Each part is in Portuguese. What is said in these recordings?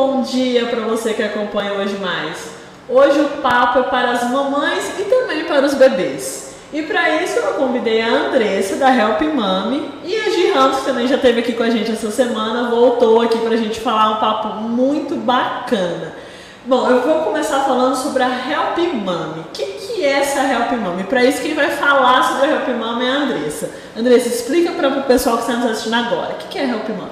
Bom dia para você que acompanha hoje mais. Hoje o papo é para as mamães e também para os bebês. E para isso eu convidei a Andressa da Help Mami e a Gi que também já esteve aqui com a gente essa semana, voltou aqui para a gente falar um papo muito bacana. Bom, eu vou começar falando sobre a Help Mami. O que, que é essa Help Mami? Para isso quem vai falar sobre a Help Mami é a Andressa. Andressa, explica para o pessoal que está nos assistindo agora. O que, que é a Help Mami?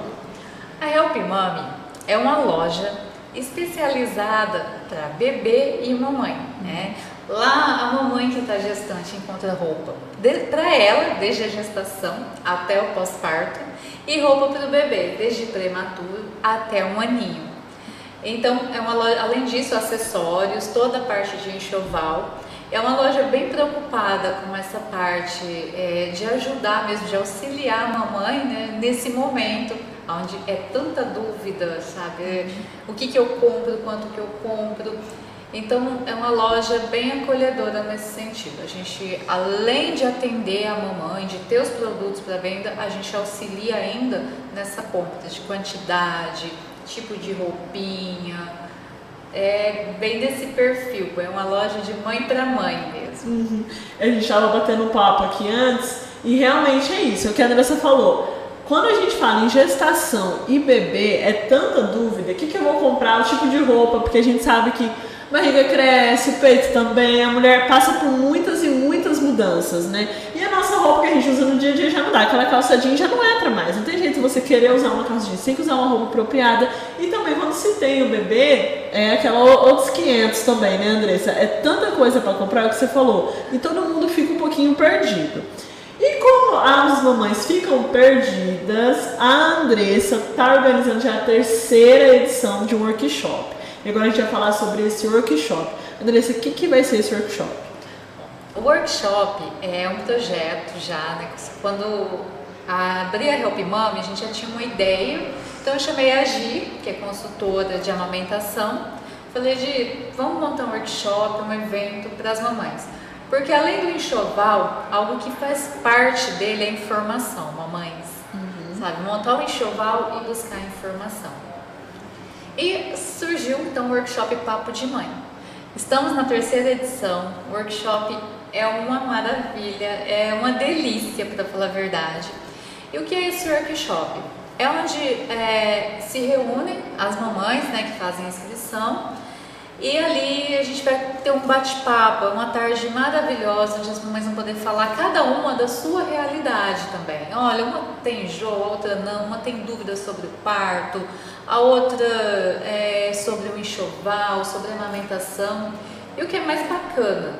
A Help Mami é uma loja especializada para bebê e mamãe, né? Lá a mamãe que está gestante encontra roupa para ela, desde a gestação até o pós-parto, e roupa para o bebê, desde prematuro até um aninho. Então, é uma loja, além disso, acessórios, toda a parte de enxoval. É uma loja bem preocupada com essa parte é, de ajudar mesmo, de auxiliar a mamãe né, nesse momento onde é tanta dúvida, sabe? O que, que eu compro, quanto que eu compro. Então é uma loja bem acolhedora nesse sentido. A gente, além de atender a mamãe, de ter os produtos para venda, a gente auxilia ainda nessa compra de quantidade, tipo de roupinha. É bem desse perfil, é uma loja de mãe para mãe mesmo. Uhum. A gente estava batendo papo aqui antes e realmente é isso, é o que a Andressa falou quando a gente fala em gestação e bebê, é tanta dúvida, o que, que eu vou comprar, o tipo de roupa, porque a gente sabe que barriga cresce, o peito também, a mulher passa por muitas e muitas mudanças, né? E a nossa roupa que a gente usa no dia a dia já não dá, aquela calça jeans já não entra mais, não tem jeito você querer usar uma calça jeans, tem que usar uma roupa apropriada. E também quando se tem o bebê, é aquela outros 500 também, né, Andressa? É tanta coisa para comprar, é o que você falou, e todo mundo fica um pouquinho perdido. E como as mamães ficam perdidas, a Andressa está organizando já a terceira edição de um workshop. E agora a gente vai falar sobre esse workshop. Andressa, o que, que vai ser esse workshop? O workshop é um projeto já, né? Quando a Help Mom, a gente já tinha uma ideia. Então eu chamei a Gi, que é consultora de amamentação. Falei, Gi, vamos montar um workshop, um evento para as mamães. Porque além do enxoval, algo que faz parte dele é informação, mamães. Uhum. Sabe, montar o um enxoval e buscar informação. E surgiu então o workshop Papo de Mãe. Estamos na terceira edição. O workshop é uma maravilha, é uma delícia, para falar a verdade. E o que é esse workshop? É onde é, se reúnem as mamães né, que fazem a inscrição e ali a gente vai ter um bate-papo, é uma tarde maravilhosa, onde as mamães vão poder falar cada uma da sua realidade também. Olha, uma tem enjoo, a outra não, uma tem dúvidas sobre o parto, a outra é sobre o enxoval, sobre a amamentação. E o que é mais bacana,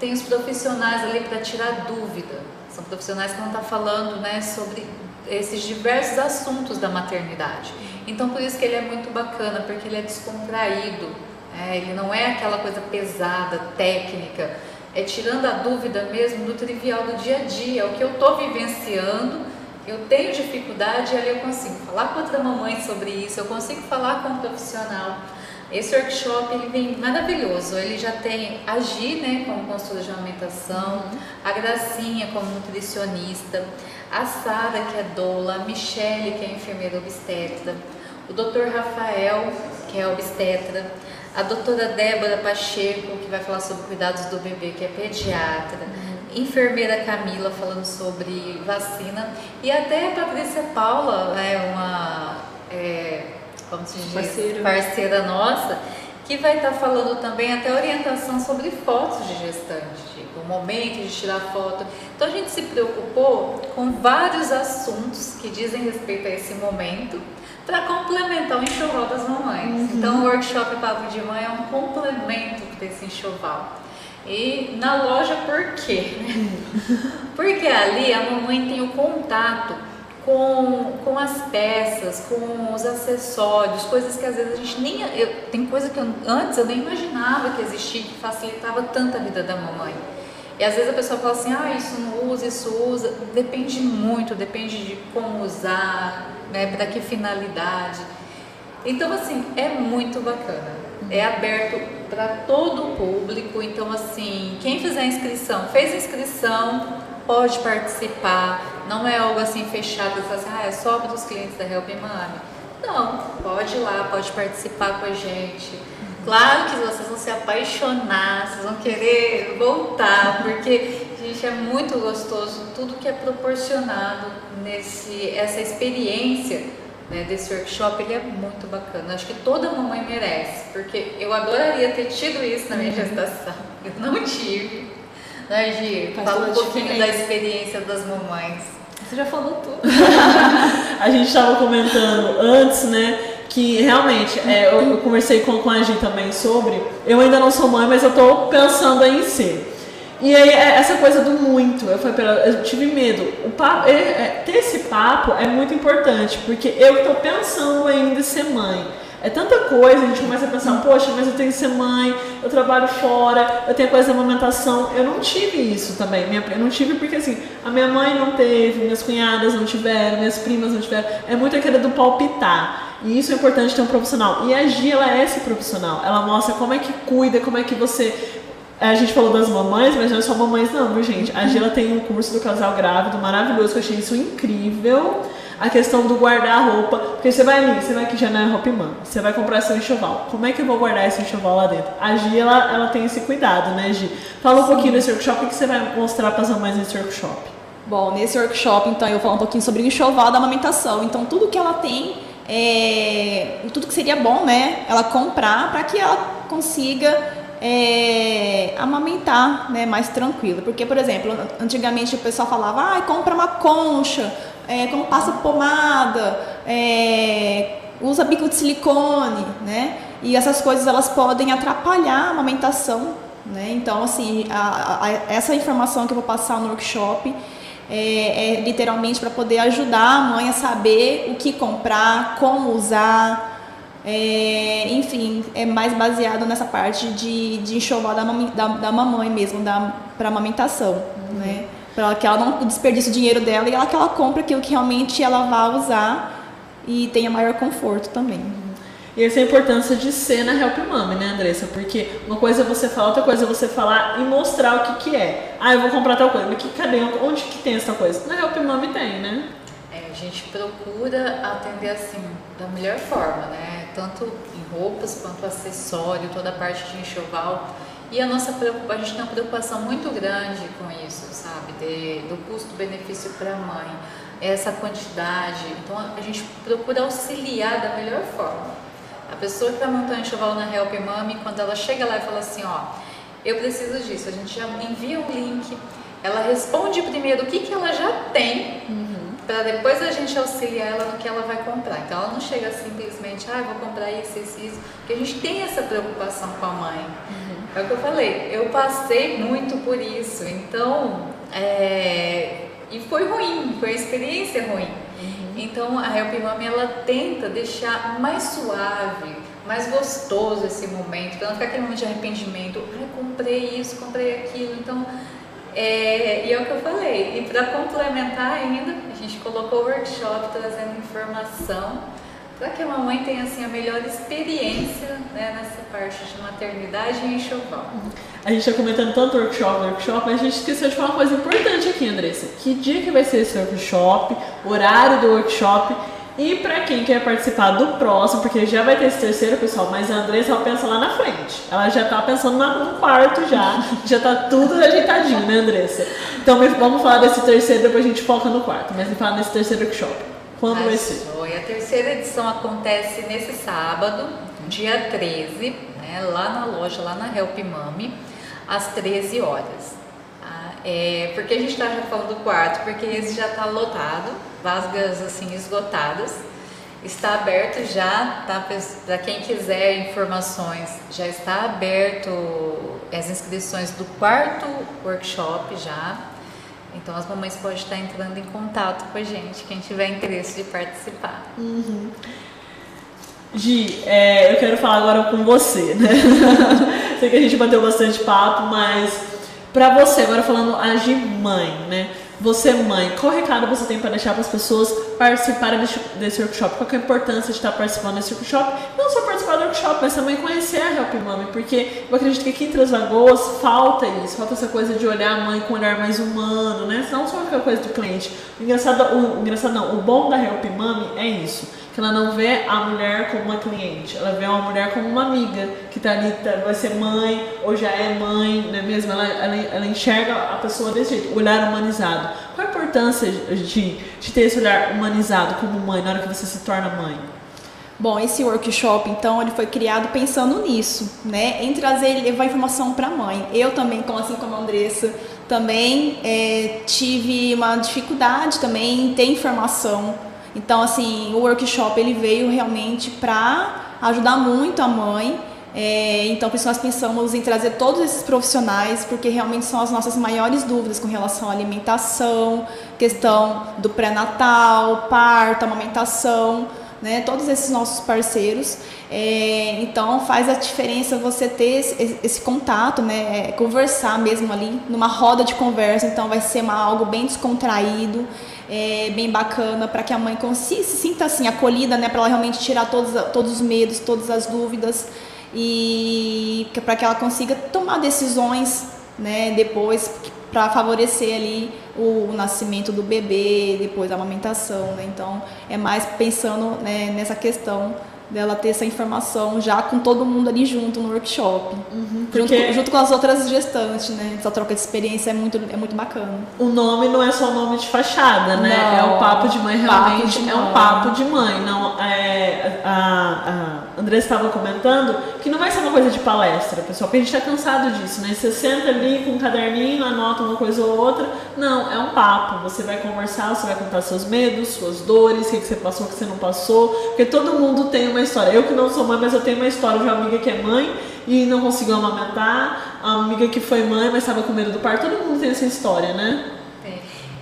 tem os profissionais ali para tirar dúvida. São profissionais que vão estar falando né, sobre esses diversos assuntos da maternidade. Então por isso que ele é muito bacana, porque ele é descontraído é, ele não é aquela coisa pesada, técnica, é tirando a dúvida mesmo do trivial do dia a dia, é o que eu estou vivenciando, eu tenho dificuldade e ali eu consigo falar com outra mamãe sobre isso, eu consigo falar com um profissional. Esse workshop ele vem maravilhoso, ele já tem a Gi, né, como consultora de alimentação, a Gracinha como nutricionista, a Sara que é doula, a Michele que é enfermeira obstetra, o Dr. Rafael que é obstetra, a doutora Débora Pacheco, que vai falar sobre cuidados do bebê, que é pediatra, uhum. enfermeira Camila falando sobre vacina, e até a Patrícia Paula, né, uma é, como se diz, Parceiro. parceira nossa, que vai estar falando também até orientação sobre fotos de gestante, tipo, o momento de tirar foto. Então a gente se preocupou com vários assuntos que dizem respeito a esse momento para complementar o enxoval das mamães. Uhum. Então, o workshop Papo de Mãe é um complemento desse enxoval. E na loja, por quê? Porque ali a mamãe tem o contato com, com as peças, com os acessórios, coisas que às vezes a gente nem. Eu, tem coisa que eu, antes eu nem imaginava que existia, que facilitava tanto a vida da mamãe. E às vezes a pessoa fala assim, ah, isso não usa, isso usa. Depende muito, depende de como usar, né, para que finalidade. Então, assim, é muito bacana. É aberto para todo o público. Então, assim, quem fizer inscrição, fez inscrição, pode participar. Não é algo assim fechado, assim, ah, é só para os clientes da Help Mami. Não, pode ir lá, pode participar com a gente. Claro que vocês vão se apaixonar, vocês vão querer voltar, porque, gente, é muito gostoso tudo que é proporcionado nesse essa experiência né, desse workshop, ele é muito bacana. Acho que toda mamãe merece, porque eu adoraria ter tido isso na minha uhum. gestação. Eu não tive. Né, Gi? Fala um pouquinho diferença. da experiência das mamães. Você já falou tudo. a gente estava comentando antes, né? Que realmente, é, eu, eu, conversei com, com a Gi também sobre. Eu ainda não sou mãe, mas eu estou pensando em ser. E aí, é, essa coisa do muito, eu, falei eu tive medo. O papo, é, é, ter esse papo é muito importante, porque eu estou pensando ainda em ser mãe. É tanta coisa, a gente começa a pensar, poxa, mas eu tenho que ser mãe, eu trabalho fora, eu tenho coisa da amamentação. Eu não tive isso também. Minha, eu não tive porque assim, a minha mãe não teve, minhas cunhadas não tiveram, minhas primas não tiveram. É muito aquela do palpitar. E isso é importante ter um profissional. E a Gia, ela é esse profissional. Ela mostra como é que cuida, como é que você a gente falou das mamães, mas não é só mamães não, viu gente? A Gila tem um curso do casal grávido maravilhoso, que eu achei isso incrível a questão do guardar-roupa, porque você vai ali, você vai aqui já na Roupa você vai comprar seu enxoval. Como é que eu vou guardar esse enxoval lá dentro? A Gi, ela, ela tem esse cuidado, né, Gi? Fala um Sim. pouquinho desse workshop, o que você vai mostrar para as mamães nesse workshop? Bom, nesse workshop, então, eu vou falar um pouquinho sobre o enxoval da amamentação. Então, tudo que ela tem, é, tudo que seria bom, né, ela comprar para que ela consiga é, amamentar né, mais tranquila. Porque, por exemplo, antigamente o pessoal falava, ah, compra uma concha, é, como passa pomada, é, usa bico de silicone, né? E essas coisas elas podem atrapalhar a amamentação, né? Então, assim, a, a, essa informação que eu vou passar no workshop é, é literalmente para poder ajudar a mãe a saber o que comprar, como usar, é, enfim, é mais baseado nessa parte de, de enxoval da, da, da mamãe mesmo, para amamentação, uhum. né? para que ela não desperdice o dinheiro dela e ela que ela compre aquilo que realmente ela vai usar e tenha maior conforto também. E essa é a importância de ser na Help Mami, né, Andressa? Porque uma coisa é você falar, outra coisa é você falar e mostrar o que, que é. Ah, eu vou comprar tal coisa, mas que, cadê? Onde que tem essa coisa? Na Help Mami tem, né? É, a gente procura atender assim, da melhor forma, né? Tanto em roupas quanto acessório, toda a parte de enxoval e a nossa a gente tem uma preocupação muito grande com isso, sabe? De, do custo-benefício para a mãe, essa quantidade. Então a gente procura auxiliar da melhor forma. A pessoa que vai montar um enxoval na Help Mami, quando ela chega lá e fala assim, ó, eu preciso disso, a gente já envia o um link, ela responde primeiro o que, que ela já tem, uhum. para depois a gente auxiliar ela no que ela vai comprar. Então ela não chega simplesmente, ah, vou comprar isso, isso, isso, porque a gente tem essa preocupação com a mãe. Uhum. É o que eu falei, eu passei muito por isso, então, é, e foi ruim, foi uma experiência ruim. Uhum. Então a Help Mami ela tenta deixar mais suave, mais gostoso esse momento, para não ficar aquele momento de arrependimento, ai, comprei isso, comprei aquilo, então é, e é o que eu falei. E para complementar ainda, a gente colocou o workshop trazendo informação para que a mamãe tenha assim, a melhor experiência né, nessa parte de maternidade e enxoval. A gente está comentando tanto workshop, workshop, mas a gente esqueceu de falar uma coisa importante aqui, Andressa. Que dia que vai ser esse workshop, horário do workshop e para quem quer participar do próximo, porque já vai ter esse terceiro, pessoal, mas a Andressa ela pensa lá na frente. Ela já tá pensando no quarto já, já tá tudo ajeitadinho, né, Andressa? Então vamos falar desse terceiro, depois a gente foca no quarto, mas vamos falar nesse terceiro workshop. Quando vai ser? A terceira edição acontece nesse sábado, dia 13, né, lá na loja, lá na Help Mami, às 13 horas. Tá? É, porque a gente está já falando do quarto? Porque esse já está lotado, vagas assim esgotadas. Está aberto já, tá? Para quem quiser informações, já está aberto as inscrições do quarto workshop já. Então as mamães podem estar entrando em contato com a gente, quem tiver interesse de participar. Uhum. Gi, é, eu quero falar agora com você, né? Sei que a gente bateu bastante papo, mas para você, agora falando a Gi mãe, né? Você mãe, qual recado você tem para deixar para as pessoas participarem desse, desse workshop? Qual é a importância de estar participando desse workshop? Não só workshop, mas também conhecer a Help Mami, porque eu acredito que aqui em Três Lagoas falta isso, falta essa coisa de olhar a mãe com um olhar mais humano, né? Não só aquela coisa do cliente. O engraçado, o, engraçado não, o bom da Help Mami é isso que ela não vê a mulher como uma cliente, ela vê uma mulher como uma amiga que está ali, tá, vai ser mãe ou já é mãe, não é mesmo? Ela, ela, ela, enxerga a pessoa desse jeito, olhar humanizado. Qual a importância de, de ter esse olhar humanizado como mãe na hora que você se torna mãe? Bom, esse workshop, então, ele foi criado pensando nisso, né? Em trazer, levar informação para a mãe. Eu também, assim como a Andressa, também é, tive uma dificuldade também em ter informação então, assim, o workshop ele veio realmente para ajudar muito a mãe. É, então, por isso nós pensamos em trazer todos esses profissionais, porque realmente são as nossas maiores dúvidas com relação à alimentação, questão do pré-natal, parto, amamentação, né? Todos esses nossos parceiros. É, então, faz a diferença você ter esse, esse contato, né? É, conversar mesmo ali, numa roda de conversa. Então, vai ser uma, algo bem descontraído é, bem bacana para que a mãe se sinta assim acolhida, né, para ela realmente tirar todos, todos os medos, todas as dúvidas e para que ela consiga tomar decisões, né, depois para favorecer ali o, o, nascimento do bebê, depois a amamentação, né? Então é mais pensando né, nessa questão dela ter essa informação já com todo mundo ali junto no workshop. Uhum, junto, com, junto, com as outras gestantes, né? Essa troca de experiência é muito, é muito bacana. O nome não é só o nome de fachada, né? Não, é o papo de mãe realmente. De é um papo de mãe. Não, é, a, a Andressa estava comentando que não vai ser uma coisa de palestra, pessoal, porque a gente está cansado disso, né? Você senta ali com um caderninho, anota uma coisa ou outra. Não, é um papo. Você vai conversar, você vai contar seus medos, suas dores, o que, que você passou, o que você não passou. Porque todo mundo tem uma história. Eu que não sou mãe, mas eu tenho uma história de uma amiga que é mãe e não conseguiu amamentar, a amiga que foi mãe, mas estava com medo do parto. Todo mundo tem essa história, né?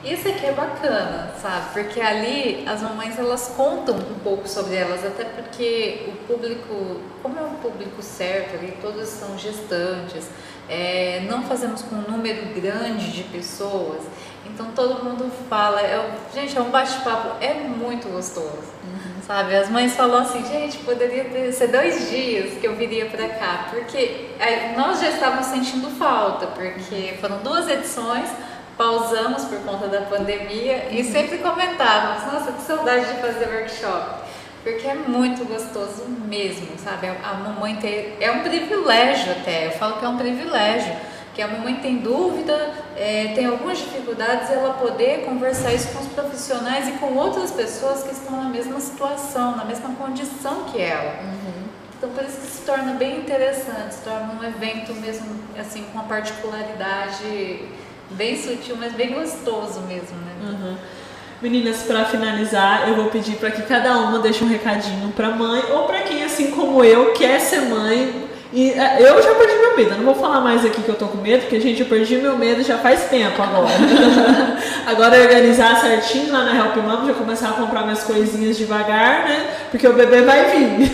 Isso aqui é bacana, sabe? Porque ali as mamães elas contam um pouco sobre elas, até porque o público, como é um público certo ali, todos são gestantes, é, não fazemos com um número grande de pessoas, então todo mundo fala, é, gente, é um bate-papo, é muito gostoso sabe? As mães falam assim, gente, poderia ter, ser dois dias que eu viria para cá, porque nós já estávamos sentindo falta, porque foram duas edições, pausamos por conta da pandemia e uhum. sempre comentávamos, nossa, que saudade de fazer workshop. Porque é muito gostoso mesmo, sabe? A mamãe ter. É um privilégio até, eu falo que é um privilégio que a mamãe tem dúvida, é, tem algumas dificuldades, ela poder conversar isso com os profissionais e com outras pessoas que estão na mesma situação, na mesma condição que ela. Uhum. Então por isso que se torna bem interessante, se torna um evento mesmo assim com uma particularidade bem sutil, mas bem gostoso mesmo, né? Uhum. Meninas, para finalizar, eu vou pedir para que cada uma deixe um recadinho para mãe ou para quem assim como eu quer ser mãe, e é, eu já perdi meu medo. Eu não vou falar mais aqui que eu tô com medo, porque, gente, eu perdi meu medo já faz tempo agora. agora é organizar certinho lá na Help Mom, já começar a comprar minhas coisinhas devagar, né? Porque o bebê vai vir.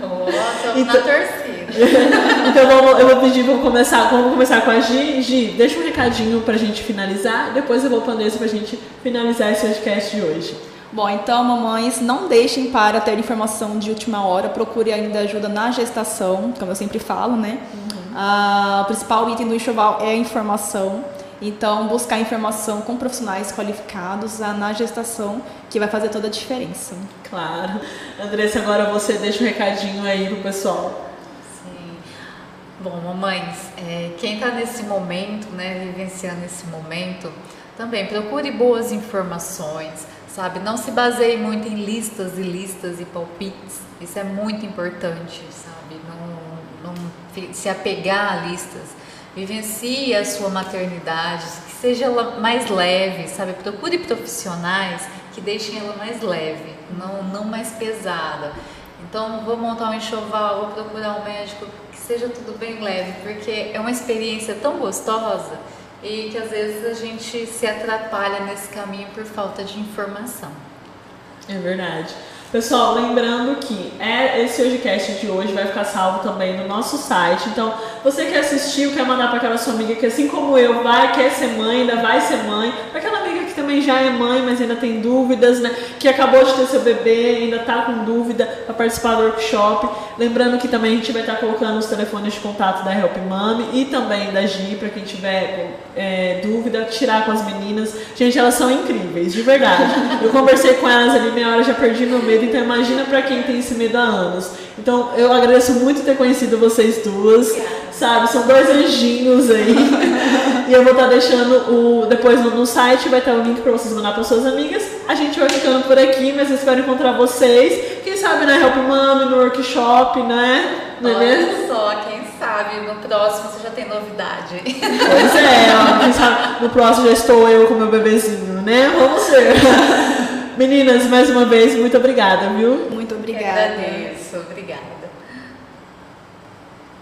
Nossa, então, na torcida. então eu vou, eu vou pedir, vou começar, vamos começar com a Gi. Gi, deixa um recadinho pra gente finalizar, depois eu vou pra Andressa pra gente finalizar esse podcast de hoje. Bom, então, mamães, não deixem para ter informação de última hora, procure ainda ajuda na gestação, como eu sempre falo, né? Uhum. Ah, o principal item do enxoval é a informação. Então, buscar informação com profissionais qualificados na gestação, que vai fazer toda a diferença. Claro. Andressa, agora você deixa um recadinho aí pro pessoal. Bom, mamães, é, quem está nesse momento, né, vivenciando esse momento, também procure boas informações sabe? Não se baseie muito em listas e listas e palpites. Isso é muito importante, sabe? Não, não se apegar a listas. Vivencie a sua maternidade, que seja ela mais leve, sabe? Procure profissionais que deixem ela mais leve, não, não mais pesada. Então, vou montar um enxoval, vou procurar um médico seja tudo bem leve, porque é uma experiência tão gostosa e que às vezes a gente se atrapalha nesse caminho por falta de informação. É verdade. Pessoal, lembrando que é, esse podcast de hoje vai ficar salvo também no nosso site. Então, você que assistiu, quer mandar para aquela sua amiga que, assim como eu, vai, quer ser mãe, ainda vai ser mãe, para aquela amiga que também já é mãe, mas ainda tem dúvidas, né? Que acabou de ter seu bebê, ainda tá com dúvida para participar do workshop. Lembrando que também a gente vai estar tá colocando os telefones de contato da Help Mami e também da Gi, para quem tiver é, dúvida, tirar com as meninas. Gente, elas são incríveis, de verdade. Eu conversei com elas ali meia hora, já perdi meu medo, então imagina para quem tem esse medo há anos. Então eu agradeço muito ter conhecido vocês duas, sabe? São dois anjinhos aí. e eu vou estar tá deixando o depois no, site, vai estar o link para vocês mandar para suas amigas. A gente vai ficando por aqui, mas eu espero encontrar vocês. Quem sabe na Help Mami, no workshop, né? Não é Olha mesmo? só, quem sabe no próximo você já tem novidade. Pois é, ó, quem sabe no próximo já estou eu com meu bebezinho, né? Vamos ser. Meninas, mais uma vez, muito obrigada, viu? Muito obrigada.